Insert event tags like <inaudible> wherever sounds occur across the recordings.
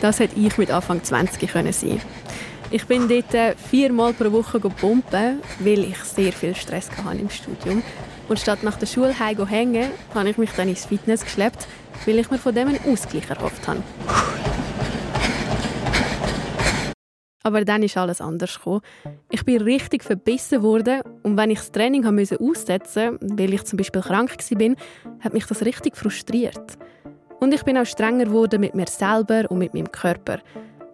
Das hätte ich mit Anfang 20 können sein Ich bin dort äh, viermal pro Woche pumpen, weil ich sehr viel Stress hatte im Studium. Und statt nach der Schule heim hängen, habe ich mich dann ins Fitness geschleppt, weil ich mir von dem einen Ausgleich erhofft habe. Aber dann ist alles anders gekommen. Ich bin richtig verbissen worden und wenn ich das Training musste aussetzen, weil ich zum Beispiel krank war, hat mich das richtig frustriert. Und ich bin auch strenger geworden mit mir selber und mit meinem Körper.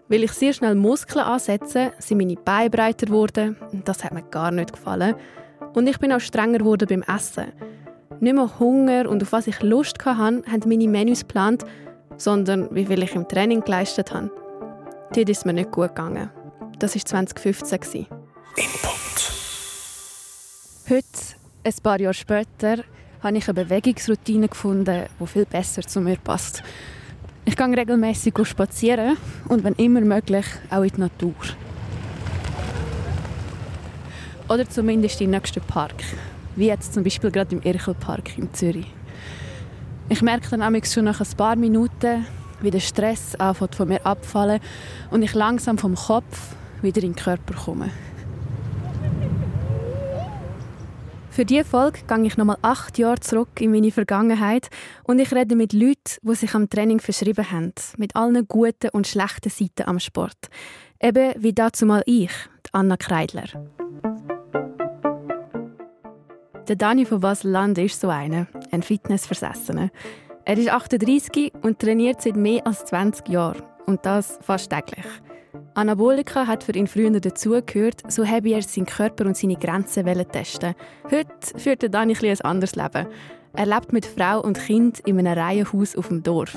Weil ich sehr schnell Muskeln ansetze, sind meine Beine breiter geworden. Das hat mir gar nicht gefallen. Und ich bin auch strenger geworden beim Essen. Nicht mehr Hunger und auf was ich Lust hatte, haben meine Menüs geplant, sondern wie viel ich im Training geleistet habe. Dort ist mir nicht gut gegangen. Das war 2015. Input. Heute, ein paar Jahre später, habe ich eine Bewegungsroutine gefunden, die viel besser zu mir passt. Ich gehe regelmäßig spazieren und wenn immer möglich auch in die Natur. Oder zumindest in den nächsten Park. Wie jetzt zum Beispiel gerade im Irchelpark in Zürich. Ich merke dann schon nach ein paar Minuten, wie der Stress anfängt von mir abfallen und ich langsam vom Kopf wieder in den Körper komme. Für diese Folge gehe ich nochmal acht Jahre zurück in meine Vergangenheit und ich rede mit Leuten, die sich am Training verschrieben haben, mit allen guten und schlechten Seiten am Sport. Eben wie dazu mal ich, Anna Kreidler. Der Dani von Basel-Land ist so einer, ein Fitnessversessener. Er ist 38 und trainiert seit mehr als 20 Jahren. Und das fast täglich. Anabolika hat für ihn früher dazugehört, so habe er seinen Körper und seine Grenzen testen. Heute führt Dani ein, ein anderes Leben. Er lebt mit Frau und Kind in einem Reihenhaus auf dem Dorf.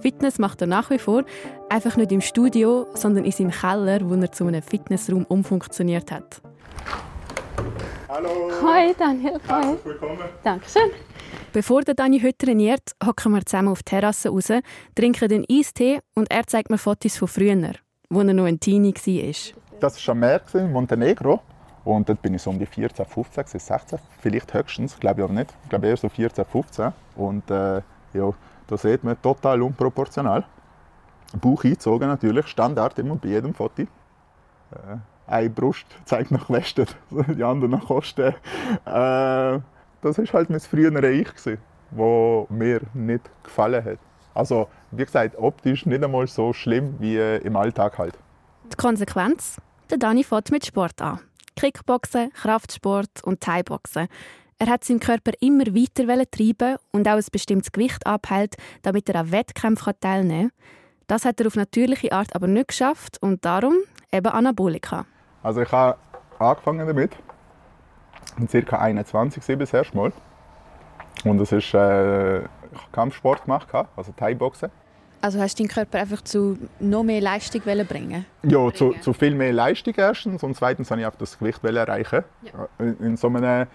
Fitness macht er nach wie vor, einfach nicht im Studio, sondern in seinem Keller, wo er zu einem Fitnessraum umfunktioniert hat. Hallo! Hi Daniel, hi! Herzlich willkommen! Dankeschön! Bevor der Dani heute trainiert, hocken wir zusammen auf die Terrasse raus, trinken den Eistee und er zeigt mir Fotos von früher wo er noch ein Teenie war. Das war am Meer, in Montenegro. Und dort bin ich so um die 14, 15, 16, vielleicht höchstens, glaube ich aber nicht. Ich glaube eher so 14, 15. Und äh, ja, da sieht man total unproportional. Bauch eingezogen natürlich, Standard immer bei jedem Foto. Äh, eine Brust <laughs> zeigt nach Westen, <laughs> die andere nach Osten. Äh, das war halt mein frühere Ich, das mir nicht gefallen hat. Also, wie gesagt, optisch nicht einmal so schlimm wie im Alltag halt. Die Konsequenz? Der Dani fährt mit Sport an. Kickboxen, Kraftsport und Thai-Boxen. Er hat seinen Körper immer weiter treiben und auch ein bestimmtes Gewicht abhält, damit er an Wettkämpfen teilnehmen kann. Das hat er auf natürliche Art aber nicht geschafft und darum eben Anabolika. Also ich habe angefangen damit, mit ca. 21 das erste Mal. Und das ist äh, Kampfsport gemacht, also Thai-Boxen. Also hast du deinen Körper einfach zu noch mehr Leistung bringen? Ja, zu, zu, viel mehr Leistung erstens und zweitens wollte ich auch das Gewicht erreichen. Ja. In, in, so einem,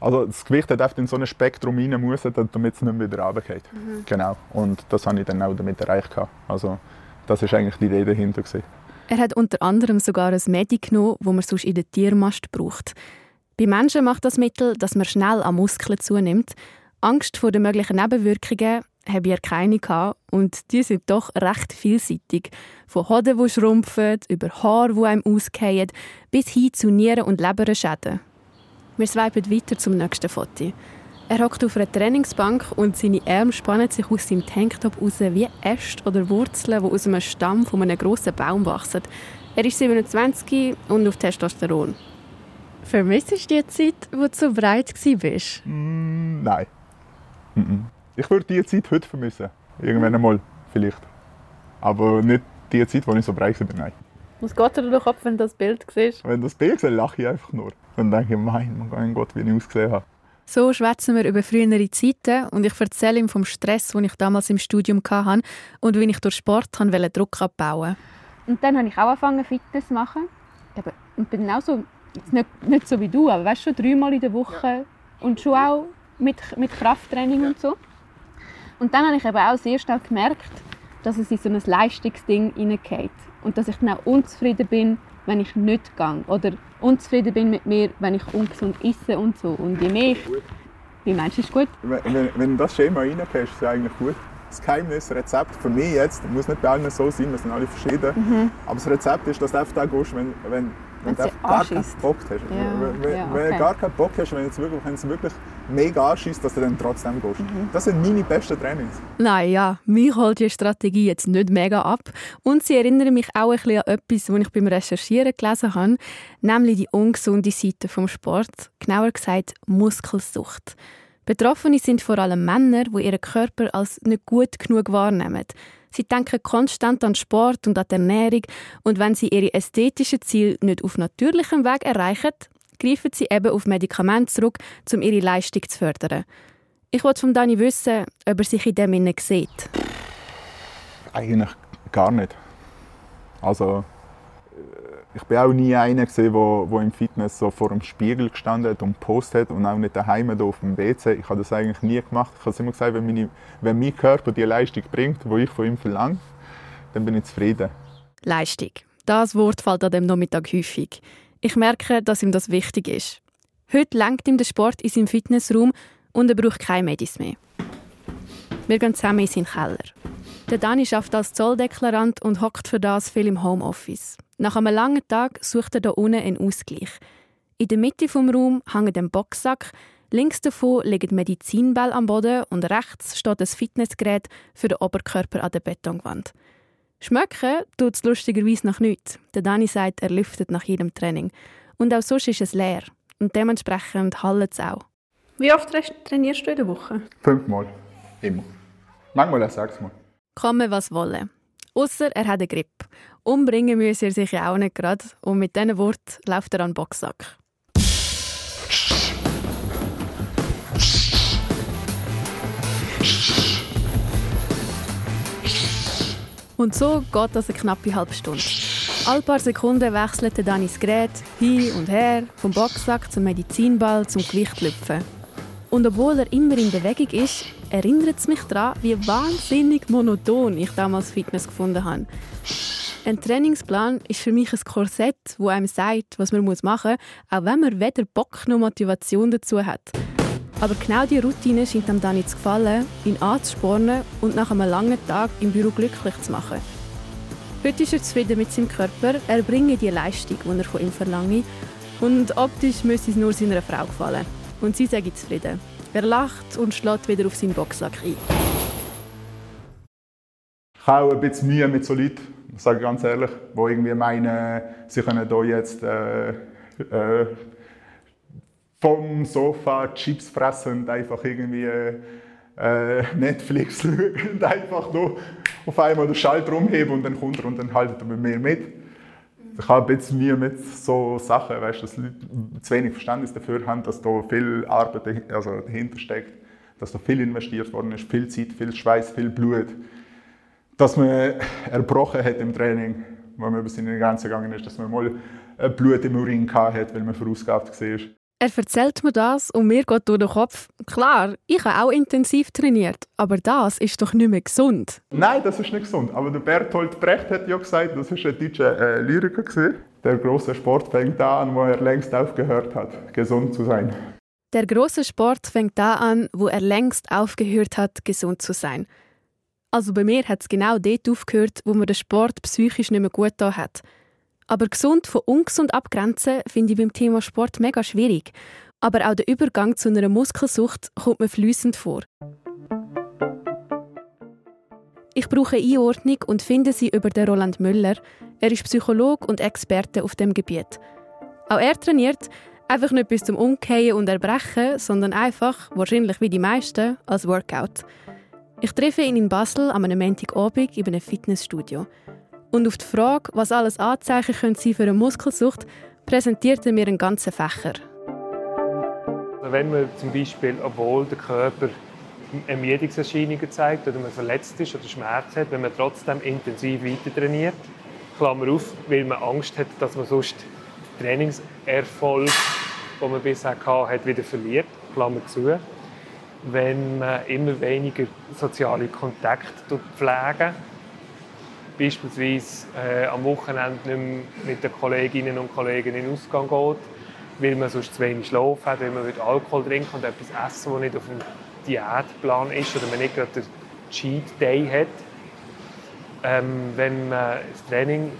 also das Gewicht hat einfach in so ein Spektrum rein müssen, damit es nicht mehr wieder runtergeht. Mhm. Genau. Und das habe ich dann auch damit erreicht. Also das ist eigentlich die Idee dahinter. Gewesen. Er hat unter anderem sogar ein Medi genommen, das man sonst in der Tiermast braucht. Bei Menschen macht das Mittel, dass man schnell an Muskeln zunimmt Angst vor den möglichen Nebenwirkungen habe ich keine gehabt. und die sind doch recht vielseitig. Von Hoden, die schrumpfen, über Haare, die einem ausgehen, bis hin zu Nieren- und Leberschäden. Wir swipen weiter zum nächsten Foto. Er hockt auf einer Trainingsbank und seine Arme spannen sich aus seinem Tanktop raus wie Äste oder Wurzeln, die aus einem Stamm von einem grossen Baum wachsen. Er ist 27 und auf Testosteron. Vermisst du die Zeit, wo du so breit warst? Mm, nein. Ich würde diese Zeit heute vermissen. Irgendwann einmal, vielleicht. Aber nicht die Zeit, wo ich so breit bin, nein. Was geht dir durch den Kopf, wenn du das Bild siehst? Wenn das Bild sehe, lache ich einfach nur. Dann denke ich, mein, mein Gott, wie ich ausgesehen habe. So schwätzen wir über frühere Zeiten und ich erzähle ihm vom Stress, den ich damals im Studium hatte und wie ich durch Sport wollte Druck abbauen Und dann habe ich auch angefangen, Fitness zu machen. Und bin auch so, nicht, nicht so wie du, aber weißt schon dreimal in der Woche ja. und schon auch mit, mit Krafttraining und so. Und dann habe ich eben auch sehr schnell gemerkt, dass es in so ein Leistungsding hineingeht. Und dass ich dann auch unzufrieden bin, wenn ich nicht gehe. Oder unzufrieden bin mit mir, wenn ich ungesund esse und so. Und je mehr ich... Wie meinst du, ist gut? Wenn, wenn, wenn das Schema reingeht, ist es eigentlich gut. das Geheimnis, Rezept für mich jetzt, muss nicht bei allen so sein, wir sind alle verschieden, mhm. aber das Rezept ist, dass du einfach da gehst, wenn, wenn, wenn du gar keinen Bock hast. Ja, wenn, ja, okay. wenn du gar keinen Bock hast, wenn, wirklich, wenn es wirklich mega anschießt, dass du dann trotzdem gehst. Mhm. Das sind meine besten Trainings. Nein, ja, mich holt die Strategie jetzt nicht mega ab. Und sie erinnern mich auch ein bisschen an etwas, was ich beim Recherchieren gelesen habe, nämlich die ungesunde Seite vom Sport, genauer gesagt Muskelsucht. Betroffene sind vor allem Männer, die ihren Körper als nicht gut genug wahrnehmen. Sie denken konstant an Sport und an die Ernährung und wenn sie ihre ästhetischen Ziele nicht auf natürlichem Weg erreichen, greifen sie eben auf Medikamente zurück, um ihre Leistung zu fördern. Ich wollte von Dani wissen, ob er sich in dem sieht. Eigentlich gar nicht. Also ich bin auch nie einer gesehen, wo, wo im Fitness so vor dem Spiegel gestanden hat und postet und auch nicht daheim auf dem WC. Ich habe das eigentlich nie gemacht. Ich habe immer gesagt, wenn, meine, wenn mein Körper die Leistung bringt, die ich von ihm verlange, dann bin ich zufrieden. Leistung. Das Wort fällt an dem Nachmittag häufig. Ich merke, dass ihm das wichtig ist. Heute lenkt ihm der Sport in seinem Fitnessraum und er braucht keine Medis mehr. Wir gehen zusammen in seinen Keller. Der Dani arbeitet als Zolldeklarant und hockt für das viel im Homeoffice. Nach einem langen Tag sucht er hier unten einen Ausgleich. In der Mitte des Raums hängt ein Boxsack, links davon liegen Medizinbälle am Boden und rechts steht ein Fitnessgerät für den Oberkörper an der Betonwand. Schmecken tut es lustigerweise noch nichts. Der Dani sagt, er lüftet nach jedem Training. Und auch sonst ist es leer. Und dementsprechend hallt es auch. Wie oft trainierst du in der Woche? Fünfmal. Immer. Manchmal auch sechsmal. Komme, was wolle. Ausser er hat eine Grippe. Umbringen müsse er sich ja auch nicht gerade. Und mit diesen Worten läuft er an den Boxsack. Und so geht das eine knappe halbe Stunde. Alle paar Sekunden wechselt dann Gerät hin und her, vom Boxsack zum Medizinball zum Gewichtlüpfen. Und obwohl er immer in Bewegung ist, erinnert es mich daran, wie wahnsinnig monoton ich damals Fitness gefunden habe. Ein Trainingsplan ist für mich ein Korsett, wo einem sagt, was man machen muss, auch wenn man weder Bock noch Motivation dazu hat. Aber genau diese Routine scheint ihm dann zu gefallen, ihn anzuspornen und nach einem langen Tag im Büro glücklich zu machen. Heute ist er zufrieden mit seinem Körper, er bringe die Leistung, die er von ihm verlange, und optisch müsste es nur seiner Frau gefallen. Und sie sagt zufrieden. Er lacht und schlägt wieder auf seinen Boxsack ein. Ich habe auch ein bisschen Mühe mit so Leuten, sage ganz ehrlich, die irgendwie meinen, sie können hier jetzt äh, äh, vom Sofa Chips fressen und einfach irgendwie äh, Netflix <laughs> schauen und einfach nur auf einmal den Schalter umheben und dann kommt er und dann haltet er mit mir mit. Ich habe jetzt Mühe mit so Sachen, weißt, dass Leute zu wenig Verständnis dafür haben, dass da viel Arbeit also dahinter steckt, dass da viel investiert worden ist, viel Zeit, viel Schweiß, viel Blut, dass man erbrochen hat im Training, wo man über seine Grenzen gegangen ist, dass man mal Blut im Urin hatte, weil man verausgabt war. Er erzählt mir das und mir geht durch den Kopf, klar, ich habe auch intensiv trainiert, aber das ist doch nicht mehr gesund. Nein, das ist nicht gesund. Aber der Bertolt Brecht hat ja gesagt, das ist ein deutscher äh, Lyriker gewesen. Der große Sport fängt da an, wo er längst aufgehört hat, gesund zu sein. Der große Sport fängt da an, wo er längst aufgehört hat, gesund zu sein. Also bei mir hat es genau dort aufgehört, wo mir der Sport psychisch nicht mehr gut da hat. Aber gesund von ungesund abgrenzen finde ich beim Thema Sport mega schwierig. Aber auch der Übergang zu einer Muskelsucht kommt mir fließend vor. Ich brauche Einordnung und finde sie über den Roland Müller. Er ist Psychologe und Experte auf dem Gebiet. Auch er trainiert, einfach nicht bis zum Umkehren und Erbrechen, sondern einfach, wahrscheinlich wie die meisten, als Workout. Ich treffe ihn in Basel am Montagabend in einem Fitnessstudio. Und auf die Frage, was alles Anzeichen können sein für eine Muskelsucht, präsentiert er mir einen ganzen Fächer. Also wenn man zum Beispiel, obwohl der Körper Ermüdungserscheinungen zeigt oder man verletzt ist oder Schmerz hat, wenn man trotzdem intensiv weiter trainiert, Klammer auf, weil man Angst hat, dass man sonst den Trainingserfolg, den man bisher hatte, wieder verliert, Klammer zu. Wenn man immer weniger soziale Kontakte pflegt, beispielsweise äh, am Wochenende nicht mehr mit den Kolleginnen und Kollegen in den Ausgang geht, weil man sonst zu wenig Schlaf hat, weil man Alkohol trinken und etwas essen, das nicht auf dem Diätplan ist oder man nicht gerade den Cheat Day hat. Ähm, wenn man das Training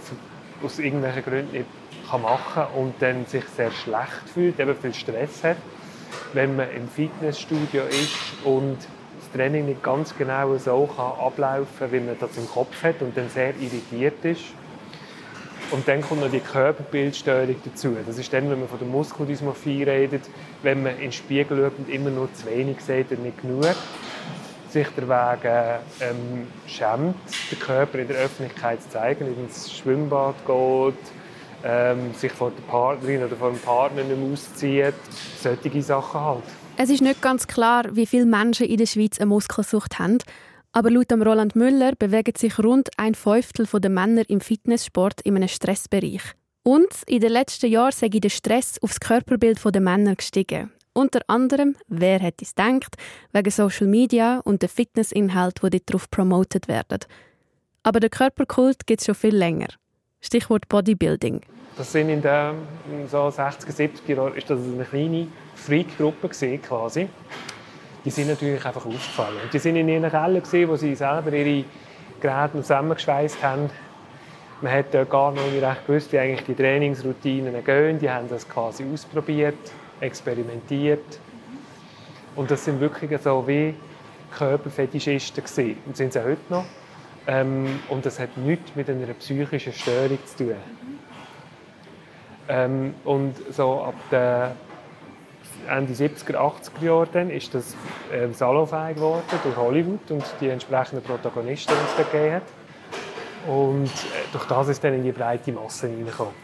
aus irgendwelchen Gründen nicht machen kann und dann sich sehr schlecht fühlt, eben viel Stress hat. Wenn man im Fitnessstudio ist und das Training nicht ganz genau so kann ablaufen wie man das im Kopf hat und dann sehr irritiert ist. Und dann kommt noch die Körperbildstörung dazu. Das ist dann, wenn man von der Muskeldysmorphie redet, wenn man in den Spiegel schaut und immer nur zu wenig sieht und nicht genug sich deswegen ähm, schämt, den Körper in der Öffentlichkeit zu zeigen, ins Schwimmbad geht, ähm, sich von der Partnerin oder vom Partner nicht mehr auszieht. Solche Sachen halt. Es ist nicht ganz klar, wie viele Menschen in der Schweiz eine Muskelsucht haben. Aber laut Roland Müller bewegt sich rund ein Fünftel der Männer im Fitnesssport in einem Stressbereich. Und in den letzten Jahren sei der Stress auf das Körperbild der Männer gestiegen. Unter anderem, wer hätte es gedacht, wegen Social Media und der Fitnessinhalt, die darauf promotet werden. Aber der Körperkult gibt es schon viel länger. Stichwort Bodybuilding. Das sind in den so 60er, 70er Jahren ist das eine kleine Freak-Gruppe quasi. Die sind natürlich einfach aufgefallen. Die sind in ihren Keller wo sie selber ihre Geräte zusammengeschweißt haben. Man hat gar nicht recht gewusst, wie eigentlich die Trainingsroutinen gehen. Die haben das quasi ausprobiert, experimentiert. Und das sind wirklich so wie Körperfetischisten gesehen. Und sind sie heute noch. Ähm, und das hat nichts mit einer psychischen Störung zu tun. Ähm, und so ab der Ende 70er, 80er Jahre ist das ähm, salonfähig geworden durch Hollywood und die entsprechenden Protagonisten, die es da gegeben hat. Und äh, durch das ist dann in die breite Masse hineingekommen.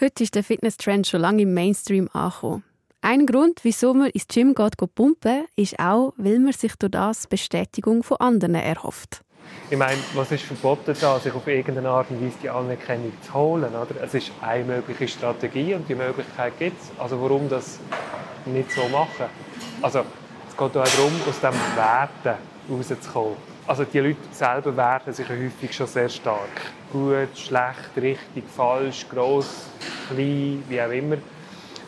Heute ist der Fitness-Trend schon lange im Mainstream angekommen. Ein Grund, wieso man ins Gym geht, geht pumpen, ist auch, weil man sich durch das Bestätigung von anderen erhofft. Ich meine, was ist verboten da, sich auf irgendeine Art und Weise die Anerkennung zu holen? Oder? Es ist eine mögliche Strategie und die Möglichkeit gibt es. Also warum das nicht so machen? Also es geht auch darum, aus diesem Werten rauszukommen. Also die Leute selber werten sich häufig schon sehr stark. Gut, schlecht, richtig, falsch, gross, klein, wie auch immer.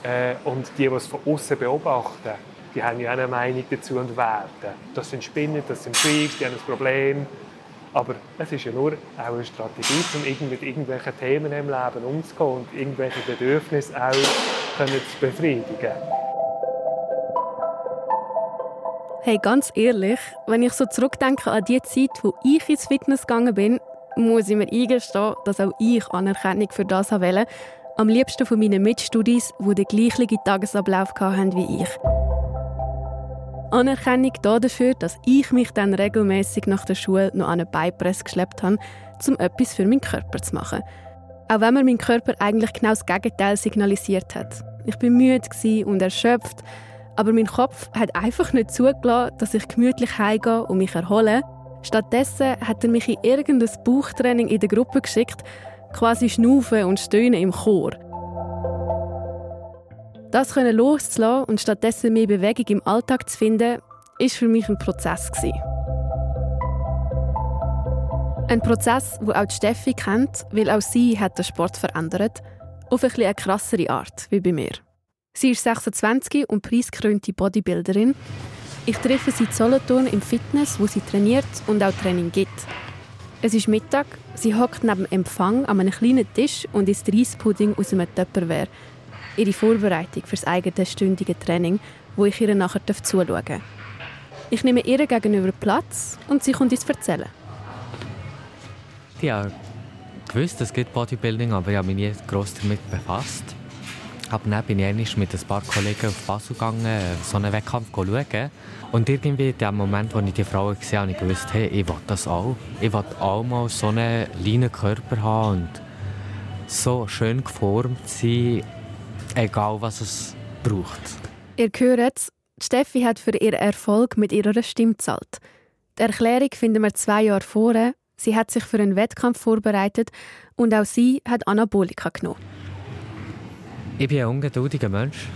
Äh, und die, die es von außen beobachten, die haben ja auch eine Meinung dazu und werten. Das sind Spinnen, das sind Freaks, die haben ein Problem. Aber es ist ja nur auch eine Strategie, um mit irgendwelchen Themen im Leben umzugehen und irgendwelche Bedürfnisse auch zu befriedigen. Hey, ganz ehrlich, wenn ich so zurückdenke an die Zeit, wo ich ins Fitness gegangen bin, muss ich mir eingestehen, dass auch ich Anerkennung für das wollte. Am liebsten von meinen Mitstudis, die den gleichen Tagesablauf hatten wie ich. Anerkennung dafür, dass ich mich dann regelmäßig nach der Schule noch an eine Beipress geschleppt habe, um etwas für meinen Körper zu machen. Auch wenn mir mein Körper eigentlich genau das Gegenteil signalisiert hat. Ich bin müde und erschöpft, aber mein Kopf hat einfach nicht zugelassen, dass ich gemütlich heimgehe und mich erhole. Stattdessen hat er mich in irgendein Bauchtraining in der Gruppe geschickt, quasi schnaufen und stöhnen im Chor. Das können loszulassen und stattdessen mehr Bewegung im Alltag zu finden, ist für mich ein Prozess. Ein Prozess, wo auch Steffi kennt, weil auch sie hat den Sport verändert, auf eine, eine krassere Art wie bei mir. Sie ist 26 und preisgekrönte Bodybuilderin. Ich treffe sie in Solothurn im Fitness, wo sie trainiert und auch Training gibt. Es ist Mittag, sie hockt neben dem Empfang an einem kleinen Tisch und isst Reispudding aus einem Tupperware – ihre Vorbereitung für das eigene stündige Training, wo ich ihr nachher zuschauen darf. Ich nehme ihr gegenüber Platz und sie kommt ins Erzählen. Ja, gewusst, es gibt Bodybuilding, aber ich habe mich nie gross damit befasst. Aber dann bin ich mit ein paar Kollegen auf Basel gegangen, so einen Wettkampf schauen. Und irgendwie in dem Moment, wo ich die Frauen gesehen habe ich gewusst, hey, ich will das auch. Ich will auch mal so einen kleinen Körper haben und so schön geformt sein egal was es braucht. Ihr hört es, Steffi hat für ihren Erfolg mit ihrer Stimme gezahlt. Die Erklärung finden wir zwei Jahre vorher. Sie hat sich für einen Wettkampf vorbereitet und auch sie hat Anabolika genommen. Ich bin ein ungeduldiger Mensch.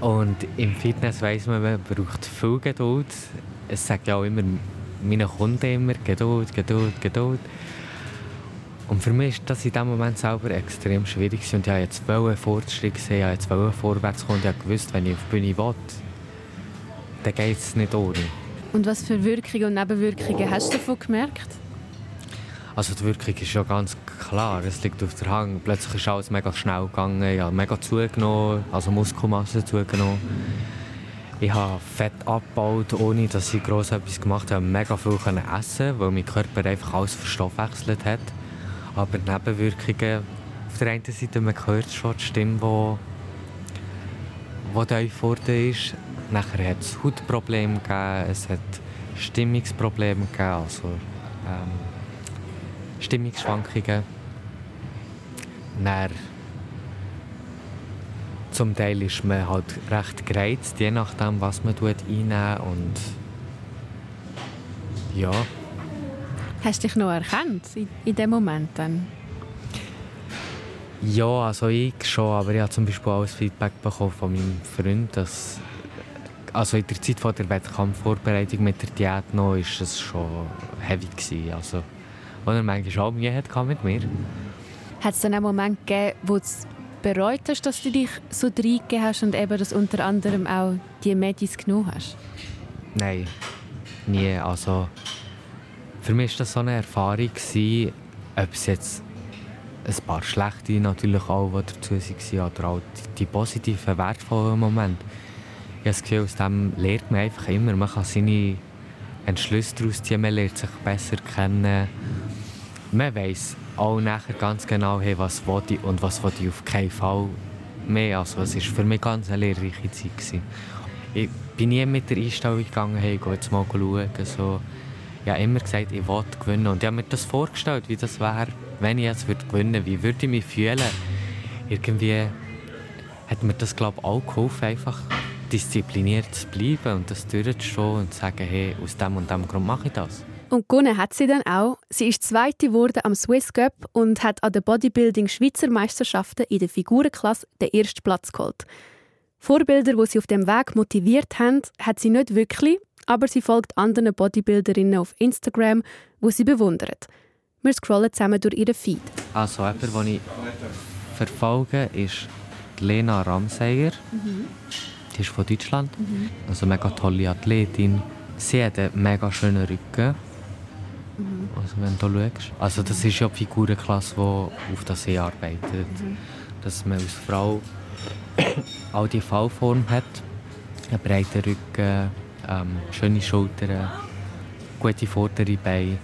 Und im Fitness weiss man, man braucht viel Geduld. Es sagt ja auch immer meine Kunden immer Geduld, Geduld, Geduld. Und für mich war das in diesem Moment selber extrem schwierig. Und ich wollte jetzt Fortschritt sehen, ich wollte vorwärts kommen. Und ich wusste, wenn ich auf die Bühne will, dann geht es nicht ohne. Und was für Wirkungen und Nebenwirkungen hast du davon gemerkt? Also die Wirkung ist ja ganz klar, es liegt auf der Hand. Plötzlich ist alles mega schnell gegangen, ja, mega zugenommen, also Muskelmasse zugenommen. Ich habe Fett abgebaut, ohne dass ich gross etwas gemacht habe. Mega viel essen, weil mein Körper einfach alles verstoffwechselt hat. Aber Nebenwirkungen, auf der einen Seite, man hört schon die Stimme, die, die tief geworden ist. Nachher hat es Hautprobleme gegeben, es hat Stimmungsprobleme gegeben, also ähm, Stimmungsschwankungen. Dann, zum Teil ist man halt recht gereizt, je nachdem, was man einnimmt und ja. Hast du dich noch erkannt in, in dem Moment dann? Ja, also ich schon, aber ich habe zum Beispiel auch das Feedback bekommen von meinem Freund, dass also in der Zeit vor der Wettkampfvorbereitung mit der Diät noch ist es schon heavy gewesen. Also, wo er manchmal auch Mühe hatte mit mir. Hat es dann einen Moment gegeben, wo du bereut hast, dass du dich so reingegeben hast und eben, dass unter anderem auch die Medis genommen hast? Nein, nie. Also, für mich war das so eine Erfahrung, ob es jetzt ein paar schlechte natürlich auch, die dazu waren, oder auch die positiven, wertvollen Momente. Ich habe das Gefühl, aus dem lernt man einfach immer. Man kann seine Entschlüsse daraus ziehen, man lernt sich besser kennen. Man weiß auch nachher ganz genau, hey, was will ich und was will ich auf keinen Fall mehr. Also es war für mich ganz eine lehrreiche Zeit. Gewesen. Ich bin nie mit der Einstellung gegangen, hey, geh jetzt mal schauen. So, ich habe immer gesagt, ich will gewinnen. Und ich habe mir das vorgestellt, wie das wäre, wenn ich gewinnen würde. Wie würde ich mich fühlen? Irgendwie hat mir das, glaube ich, auch geholfen, einfach diszipliniert zu bleiben und das durchzustehen und zu sagen, hey, aus dem und dem Grund mache ich das. Und gewonnen hat sie dann auch. Sie ist Zweite geworden am Swiss Cup und hat an den Bodybuilding Schweizer Meisterschaften in der Figurenklasse den ersten Platz geholt. Vorbilder, die sie auf dem Weg motiviert haben, hat sie nicht wirklich, aber sie folgt anderen Bodybuilderinnen auf Instagram, wo sie bewundert. Wir scrollen zusammen durch ihren Feed. Also jemand, den ich verfolge, ist Lena Ramseyer. Mhm. Die ist von Deutschland. Mhm. Also eine mega tolle Athletin. Sie hat einen mega schönen Rücken. Mhm. Also wenn du schaust. Also das ist ja die Figurenklasse, die auf das See arbeitet. Mhm. Dass man als Frau <coughs> auch die V-Form hat. Einen breiten Rücken, ähm, schöne Schultern, gute vordere Beine.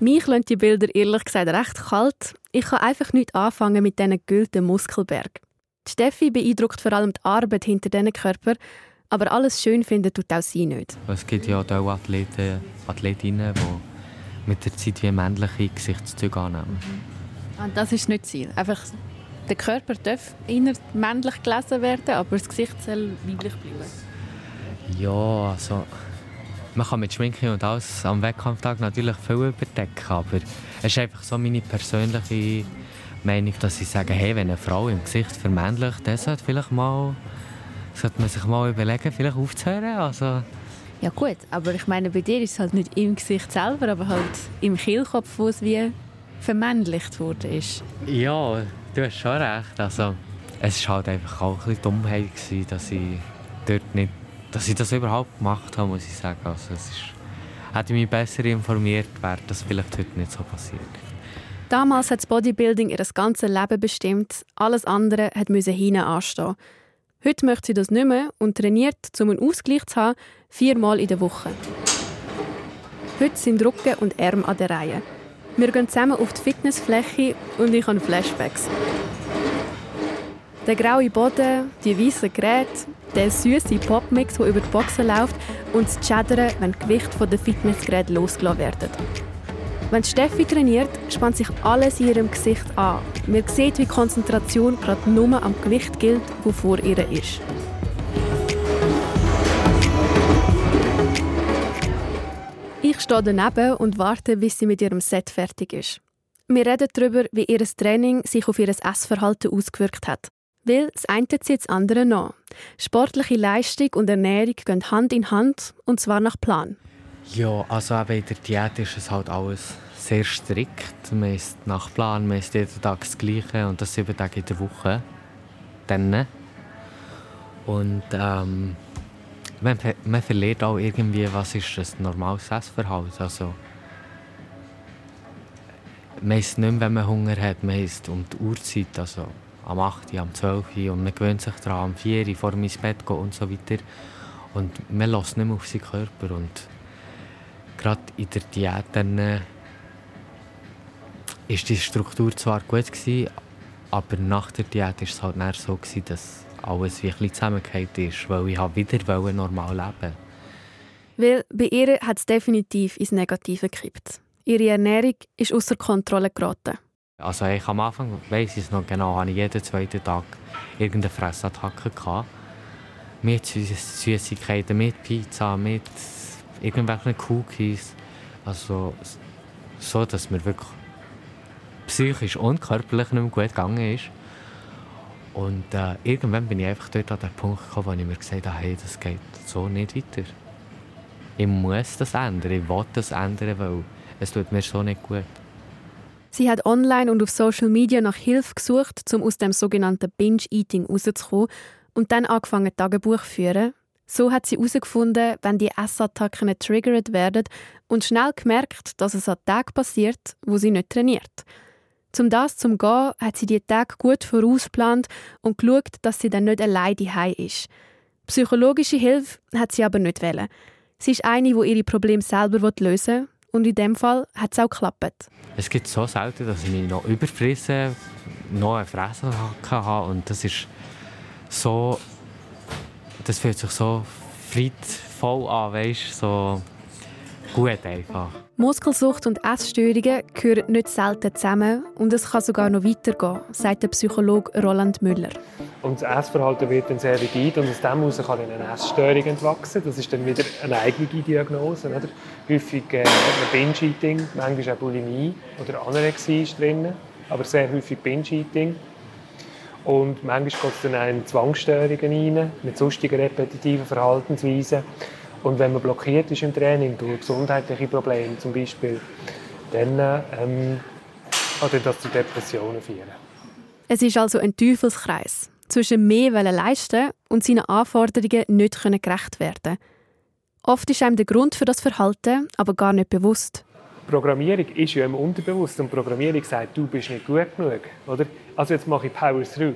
Mich lassen die Bilder ehrlich gesagt recht kalt. Ich kann einfach nicht anfangen mit diesen gültigen Muskelberg. Steffi beeindruckt vor allem die Arbeit hinter diesen Körper, aber alles schön finden tut auch sie nicht. Es gibt ja auch Athleten, Athletinnen, die mit der Zeit wie männliche Gesichtszüge annehmen. Und das ist nicht das Ziel. Einfach, der Körper darf eher männlich gelesen werden, aber das Gesicht soll weiblich bleiben. Ja, also man kann mit Schminke und alles am Wettkampftag natürlich viel überdecken, aber es ist einfach so meine persönliche Meinung, dass sie sagen, hey, wenn eine Frau im Gesicht vermännlicht, dann sollte, vielleicht mal, sollte man sich mal überlegen, vielleicht aufzuhören. Also, ja gut, aber ich meine, bei dir ist es halt nicht im Gesicht selber, aber halt im Kehlkopf, wo es wie vermännlicht wurde ist. Ja, du hast schon recht. Also, es war halt einfach auch ein bisschen Dummheit, gewesen, dass ich dort nicht, dass ich das überhaupt gemacht habe, muss ich sagen. Also, es ist, hätte ich mich besser informiert, wäre das vielleicht heute nicht so passiert. Damals hat das Bodybuilding ihr ganzes Leben bestimmt. Alles andere musste hinten anstehen. Heute möchte sie das nicht mehr und trainiert, um einen Ausgleich zu haben, viermal in der Woche. Heute sind Rücken und Arme an der Reihe. Wir gehen zusammen auf die Fitnessfläche und ich habe Flashbacks. Der graue Boden, die weißen Geräte, der süße Popmix, der über die Boxen läuft und das Chattern, wenn die Gewichte der Fitnessgeräte losgelassen werden. Wenn Steffi trainiert, spannt sich alles in ihrem Gesicht an. Man sieht, wie Konzentration gerade nur am Gewicht gilt, das vor ihr ist. Ich stehe daneben und warte, bis sie mit ihrem Set fertig ist. Wir reden darüber, wie ihr Training sich auf ihr Essverhalten ausgewirkt hat. Weil das eine zieht das andere nach. Sportliche Leistung und Ernährung gehen Hand in Hand und zwar nach Plan. Ja, also eben in der Diät ist es halt alles sehr strikt. Man ist nach Plan, man ist jeden Tag das Gleiche und das sieben Tage in der Woche. Dann. Und ähm, man, man verliert auch irgendwie, was ist ein normales Essverhalten. Also, man isst nicht mehr, wenn man Hunger hat. Man isst um die Uhrzeit, also am 8., am 12. Uhr und man gewöhnt sich daran, am 4. Uhr vor ins Bett gehen und so weiter. Und man lässt nicht mehr auf seinen Körper. Und gerade in der Diät dann, äh, ist die Struktur zwar gut gewesen, aber nach der Diät war es halt so, gewesen, dass alles wie ein bisschen zusammengefallen ist, weil ich wieder normal leben Weil bei ihr hat es definitiv ins Negative gekippt. Ihre Ernährung ist außer Kontrolle geraten. Also ich am Anfang, weiss ich es noch genau, hatte ich jeden zweiten Tag irgendeine Fressattacke. Gehabt. Mit Süßigkeiten, mit Pizza, mit irgendwelchen Cookies. Also so, dass mir wirklich psychisch und körperlich nicht mehr gut gegangen ist. Und äh, irgendwann bin ich einfach dort an den Punkt gekommen, wo ich mir gesagt habe, hey, das geht so nicht weiter. Ich muss das ändern, ich will das ändern, weil es tut mir so nicht gut. Sie hat online und auf Social Media nach Hilfe gesucht, um aus dem sogenannten Binge-Eating rauszukommen und dann angefangen Tagebuch zu führen. So hat sie herausgefunden, wenn die Essattacken getriggert werden und schnell gemerkt, dass es an Tagen passiert, wo sie nicht trainiert. Zum das zum Gehen hat sie die Tage gut vorausplant und geschaut, dass sie dann nicht allein daheim ist. Psychologische Hilfe hat sie aber nicht wollen. Sie ist eine, die ihre Probleme selber lösen will und in dem Fall hat es auch geklappt. Es gibt so selten, dass ich mich noch überfrisse, noch eine Fresse habe und das ist so, das fühlt sich so friedvoll an, weißt, so gut einfach. Muskelsucht und Essstörungen gehören nicht selten zusammen und es kann sogar noch weitergehen, sagt der Psychologe Roland Müller. Und das Essverhalten wird dann sehr rigid und aus dem heraus kann dann eine Essstörung entwachsen. Das ist dann wieder eine eigene Diagnose. Oder? Häufig äh, Binge-Eating, manchmal auch Bulimie oder Anorexie ist drin, aber sehr häufig Binge-Eating. Und manchmal geht es dann auch in Zwangsstörungen rein, mit sonstigen repetitiven Verhaltensweisen. Und wenn man blockiert ist im Training durch gesundheitliche Probleme zum Beispiel, dann ähm, kann das zu Depressionen führen. Es ist also ein Teufelskreis zwischen mehr leisten und seinen Anforderungen nicht gerecht werden Oft ist einem der Grund für das Verhalten aber gar nicht bewusst. Programmierung ist ja im Unterbewussten und Programmierung sagt, du bist nicht gut genug. Oder? Also jetzt mache ich Power Through.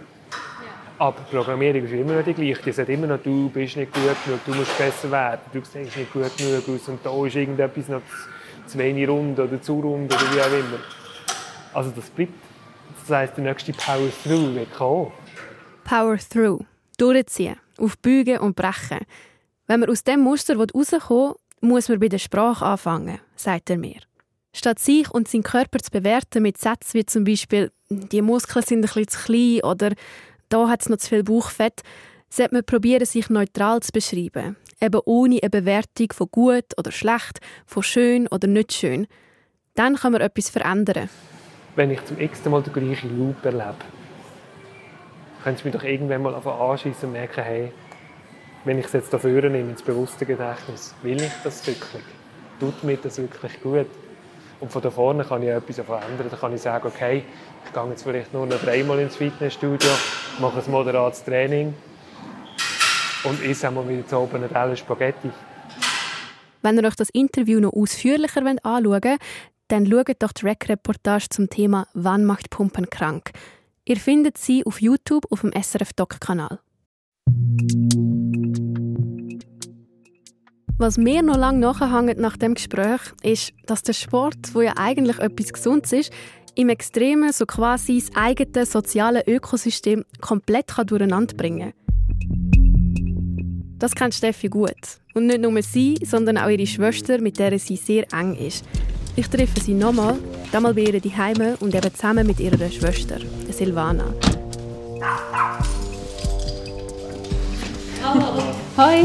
Aber Programmierung ist immer noch die gleiche. Die sagt immer noch, du bist nicht gut genug, du musst besser werden, du siehst nicht gut genug aus und da ist irgendetwas noch zu wenig rund oder zu rund oder wie auch immer. Also das bleibt. Das heisst, der nächste Power Through wird kommen. Power Through. Durchziehen. Aufbügen und brechen. Wenn man aus dem Muster rauskommen will, muss man bei der Sprache anfangen, sagt er mir. Statt sich und seinen Körper zu bewerten mit Sätzen wie zum Beispiel «die Muskeln sind ein bisschen zu klein» oder da hat es noch zu viel Bauchfett, sollte man probieren, sich neutral zu beschreiben. Eben ohne eine Bewertung von gut oder schlecht, von schön oder nicht schön. Dann kann man etwas verändern. Wenn ich zum x Mal den gleichen Loop erlebe, könnte es mich doch irgendwann mal anschießen und merken, hey, wenn ich es jetzt dafür nehme, ins bewusste Gedächtnis, will ich das wirklich? Tut mir das wirklich gut? Und von da vorne kann ich etwas verändern. Da kann ich sagen, okay, ich gehe jetzt vielleicht nur noch dreimal ins Fitnessstudio, mache ein moderates Training und esse einmal wieder zu oben eine Spaghetti. Wenn ihr euch das Interview noch ausführlicher anschauen wollt, dann schaut doch die Rack-Reportage zum Thema «Wann macht Pumpen krank?». Ihr findet sie auf YouTube auf dem SRF-Doc-Kanal. Was mir noch lange nachhängt nach dem Gespräch, ist, dass der Sport, wo ja eigentlich etwas Gesundes ist, im Extremen so quasi das eigene soziale Ökosystem komplett durcheinander bringen kann. Das kennt Steffi gut. Und nicht nur sie, sondern auch ihre Schwester, mit der sie sehr eng ist. Ich treffe sie nochmal, damals bei ihr Heime und eben zusammen mit ihrer Schwester, Silvana. Hallo. Hi.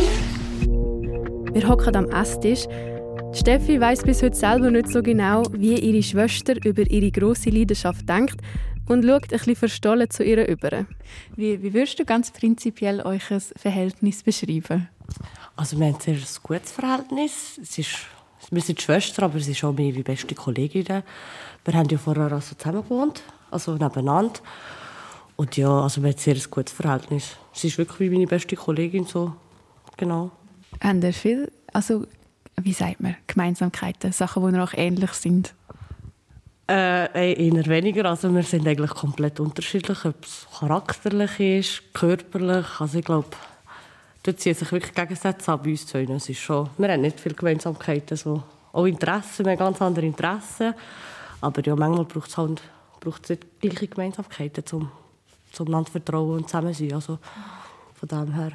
Wir hocken am Esstisch. Steffi weiß bis heute selber nicht so genau, wie ihre Schwester über ihre große Leidenschaft denkt und schaut ein bisschen verstohlen zu ihr über. Wie, wie würdest du ganz prinzipiell euch Verhältnis beschreiben? Also wir haben ein sehr gutes Verhältnis. Es ist, wir sind Schwestern, aber sie ist auch meine beste Kollegin. Wir haben ja vorher also zusammen gewohnt, also nebeneinander. Und ja, also wir haben ein sehr gutes Verhältnis. Sie ist wirklich wie meine beste Kollegin so, genau. Haben ihr viel, also wie sagt man, Gemeinsamkeiten, Sachen, die noch ähnlich sind? Äh, eher weniger. Also wir sind eigentlich komplett unterschiedlich, ob es charakterlich ist, körperlich. Also ich glaube, dort ziehen sich wirklich Gegensätze an bei uns zwei. Es ist schon, wir haben nicht viele Gemeinsamkeiten. So. Auch Interessen, wir haben ganz andere Interessen. Aber ja, manchmal braucht es halt braucht es gleiche Gemeinsamkeiten, um zueinander vertrauen und zusammen sein. Also von dem her.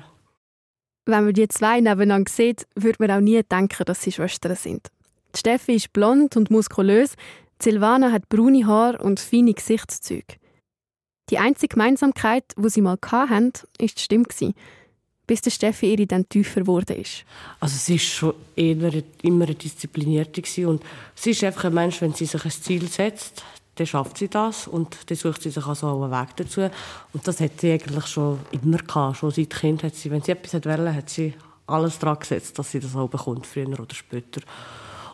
Wenn man die zwei nebeneinander sieht, würde man auch nie denken, dass sie Schwestern sind. Die Steffi ist blond und muskulös, Silvana hat braune Haare und feine Gesichtszüge. Die einzige Gemeinsamkeit, die sie mal hatten, war die Stimme. Bis der Steffi ihre dann tiefer ist. Also sie war schon eher, immer eine disziplinierte und sie ist einfach ein Mensch, wenn sie sich ein Ziel setzt, dann schafft sie das und dann sucht sie sich also auch einen Weg dazu. Und das hat sie eigentlich schon immer gehabt. Schon seit Kind hat sie, wenn sie etwas wollte, hat sie alles daran gesetzt, dass sie das auch bekommt, früher oder später.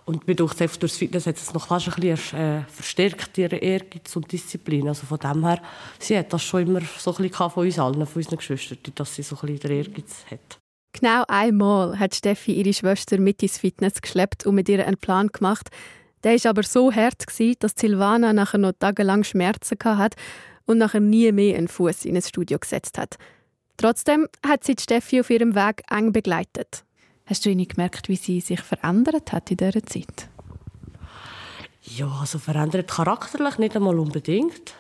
Und mir durch das Fitness hat es noch fast ein bisschen äh, verstärkt, ihre Ehrgeiz und Disziplin. Also von dem her, sie hat das schon immer so ein bisschen von uns allen, von unseren Geschwistern, dass sie so ein bisschen den Ehrgeiz hat. Genau einmal hat Steffi ihre Schwester mit ins Fitness geschleppt und mit ihr einen Plan gemacht, der war aber so hart, dass Silvana nachher noch tagelang Schmerzen hatte und nachher nie mehr einen Fuß in ein Studio gesetzt hat. Trotzdem hat sie Steffi auf ihrem Weg eng begleitet. Hast du ihnen gemerkt, wie sie sich verändert hat in dieser Zeit? Ja, also verändert charakterlich nicht einmal unbedingt.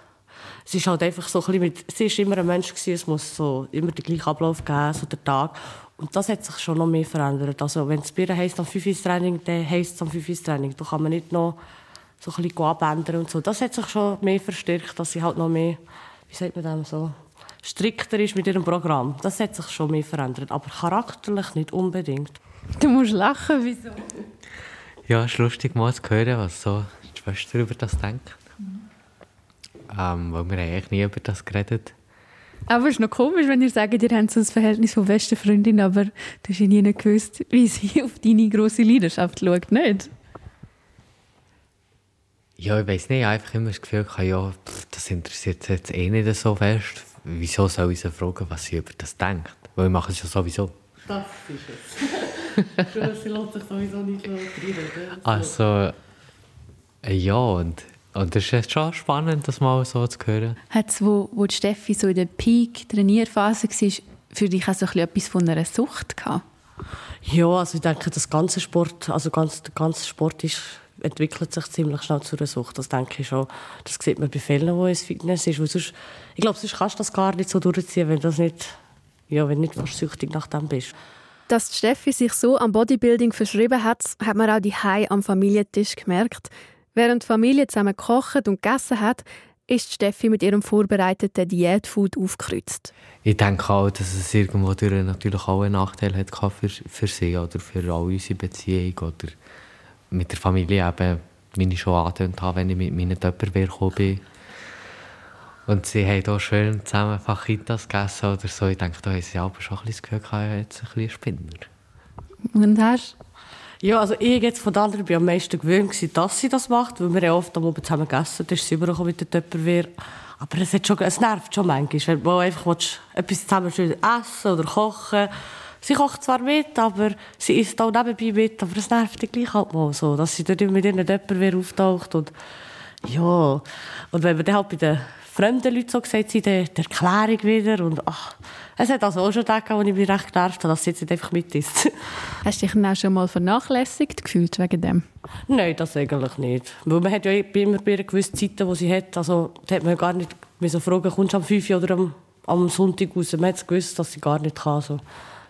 Sie ist halt einfach so ein bisschen mit, sie ist immer ein Mensch gewesen, es muss so immer den gleichen Ablauf geben, so der Tag. Und das hat sich schon noch mehr verändert. Also wenn es Bier heisst am 5 Training, dann heisst es am 5 Training. Da kann man nicht noch so ein bisschen abändern und so. Das hat sich schon mehr verstärkt, dass sie halt noch mehr, wie sagt man das so, strikter ist mit ihrem Programm. Das hat sich schon mehr verändert, aber charakterlich nicht unbedingt. Du musst lachen, wieso? Ja, es ist lustig mal zu hören, was so die Schwester über das denkt. Mhm. Ähm, weil wir eigentlich nie über das geredet aber es ist noch komisch, wenn ihr sagt, ihr habt so ein Verhältnis von besten Freundin, aber du hast nie gewusst, wie sie <laughs> auf deine grosse Leidenschaft schaut, nicht? Ja, ich weiß nicht, einfach immer das Gefühl, ja, das interessiert sie jetzt eh nicht so fest. Wieso soll ich sie fragen, was sie über das denkt? Weil ich mache es ja sowieso. Das ist es. <laughs> sie lässt sich sowieso nicht so reden. Also, äh, ja, und und das ist jetzt schon spannend, das mal so zu hören. Hat es, wo, wo Steffi so in der Peak-Trainierphase war, für dich auch so etwas von einer Sucht gehabt? Ja, also ich denke, das ganze Sport, also ganz, der ganze Sport ist, entwickelt sich ziemlich schnell zu einer Sucht. Das denke ich schon. Das sieht man bei Fällen, wo es Fitness ist. Sonst, ich glaube, sonst kannst du das gar nicht so durchziehen, wenn du nicht, ja, wenn nicht fast süchtig nach dem bist. Dass Steffi sich so am Bodybuilding verschrieben hat, hat man auch die am Familientisch gemerkt. Während die Familie zusammen gekocht und gegessen hat, ist Steffi mit ihrem vorbereiteten Diätfood aufgekreuzt. Ich denke auch, dass es irgendwo natürlich auch einen Nachteil hat für, für sie oder für all unsere Beziehung oder mit der Familie eben, wie ich schon angetönt habe, wenn ich mit meinen Töpper gekommen bin. Und sie haben hier schön zusammen Fajitas gegessen oder so. Ich denke, da haben sie aber schon ein bisschen das Gefühl, jetzt ein bisschen Spinner. Und hast ja, also ich jetzt von den anderen bin am meisten gewöhnt, dass sie das macht, weil wir ja oft am Abend zusammen gegessen Da ist sie übergekommen mit der Töpperwehr. Aber es, hat schon, es nervt schon manchmal, wenn du einfach willst, etwas zusammen essen oder kochen Sie kocht zwar mit, aber sie isst auch nebenbei mit, aber es nervt dich gleich halt mal so, dass sie dort mit ihren Töpperwehr auftaucht und ja, und wenn wir dann halt bei den fremden Leuten so gesagt sind, die Erklärung wieder und ach, es hat also auch schon Tage, wo ich mich recht genervt habe, dass sie jetzt nicht einfach mit ist. <laughs> Hast du dich dann auch schon mal vernachlässigt gefühlt wegen dem? Nein, das eigentlich nicht. Weil man hat ja immer bei einer gewissen Zeiten, die sie hat, also da hat man gar nicht so fragen, kommst du am 5 oder am, am Sonntag raus? Man hat gewusst, dass sie gar nicht kann. Also,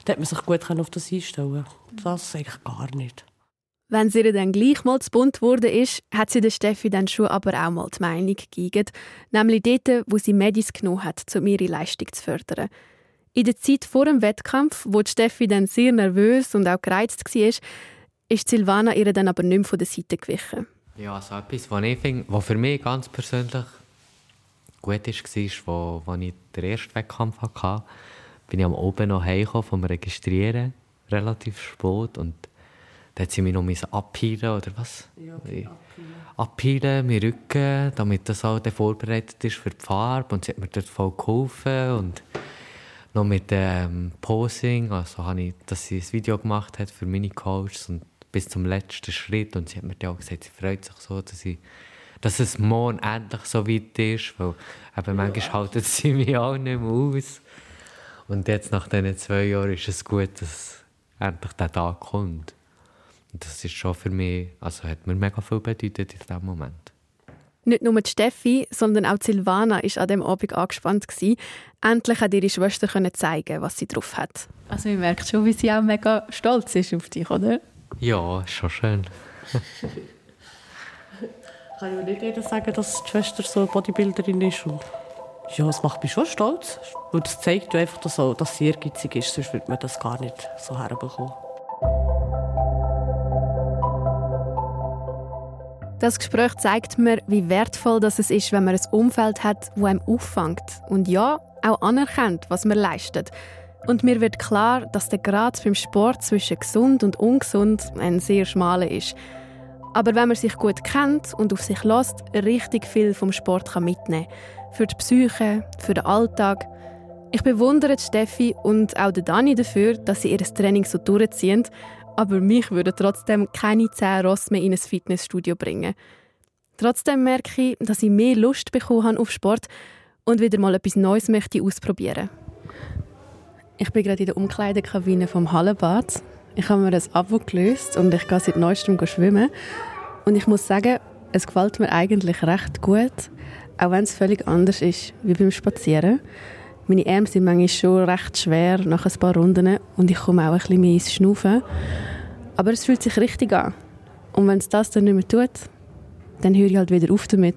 da hat man sich gut auf das einstellen Das eigentlich gar nicht. Wenn sie ihr dann gleich mal zu bunt wurde ist, hat sie der Steffi dann schon aber auch mal die Meinung gegeben, nämlich dort, wo sie Medis genommen hat, um ihre Leistung zu fördern. In der Zeit vor dem Wettkampf, wo Steffi dann sehr nervös und auch gereizt war, ist Silvana ihr dann aber nicht mehr von der Seite gewichen. Ja, also etwas, was ich finde, was für mich ganz persönlich gut war, wo, wo ich den ersten Wettkampf hatte, bin ich am Oben noch heimgekommen vom Registrieren, relativ spät und dann hat sie mich noch abheilen oder was? Ja, okay, abheilen. meinen Rücken, damit das auch vorbereitet ist für die Farbe. Und sie hat mir dort voll geholfen. Und noch mit dem Posing, also habe ich, dass sie ein Video gemacht hat für meine Coaches und bis zum letzten Schritt und sie hat mir auch gesagt, sie freut sich so, dass, ich, dass es morgen endlich so weit ist, weil eben manchmal halten sie mich <laughs> auch nicht mehr aus. Und jetzt nach diesen zwei Jahren ist es gut, dass endlich der Tag kommt. Und das ist schon für mich, also hat mir mega viel bedeutet in diesem Moment. Nicht nur die Steffi, sondern auch Silvana war an diesem Abend angespannt. Gewesen. Endlich hat ihre Schwester können zeigen, was sie drauf hat. Also ich merke schon, wie sie auch mega stolz ist auf dich, oder? Ja, ist schon schön. <laughs> Kann ja nicht jeder sagen, dass die Schwester so eine Bodybuilderin ist. Und ja, das macht mich schon stolz. Weil das zeigt einfach, dass, auch, dass sie ehrgeizig ist, sonst würde man das gar nicht so herbekommen. Das Gespräch zeigt mir, wie wertvoll das es ist, wenn man ein Umfeld hat, das einem auffängt und ja, auch anerkennt, was man leistet. Und mir wird klar, dass der Grad beim Sport zwischen gesund und ungesund ein sehr schmaler ist. Aber wenn man sich gut kennt und auf sich lässt, richtig viel vom Sport kann mitnehmen Für die Psyche, für den Alltag. Ich bewundere Steffi und auch Dani dafür, dass sie ihr Training so durchziehen aber mich würde trotzdem keine 10 Ross mehr in ein Fitnessstudio bringen. Trotzdem merke ich, dass ich mehr Lust bekommen habe auf Sport und wieder mal etwas Neues möchte ausprobieren. Ich bin gerade in der Umkleidekabine vom Hallenbad. Ich habe mir ein Abo gelöst und ich gehe seit neuestem schwimmen. Und ich muss sagen, es gefällt mir eigentlich recht gut, auch wenn es völlig anders ist wie beim Spazieren. Meine Arme sind manchmal schon recht schwer nach ein paar Runden und ich komme auch ein bisschen mehr ins Schnaufen. Aber es fühlt sich richtig an. Und wenn es das dann nicht mehr tut, dann höre ich halt wieder auf damit.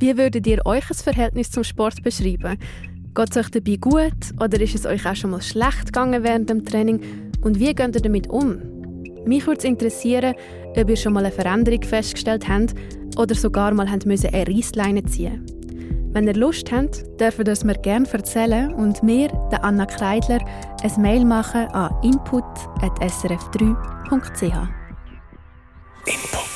Wie würdet ihr euch ein Verhältnis zum Sport beschreiben? Geht es euch dabei gut oder ist es euch auch schon mal schlecht gegangen während dem Training? Und wie geht ihr damit um? Mich würde es interessieren, ob ihr schon mal eine Veränderung festgestellt habt oder sogar mal müssen eine Reissleine ziehen Wenn ihr Lust habt, dürft ihr es mir gerne erzählen und mir, der Anna Kreidler, ein Mail machen an input.srf3.ch. Input.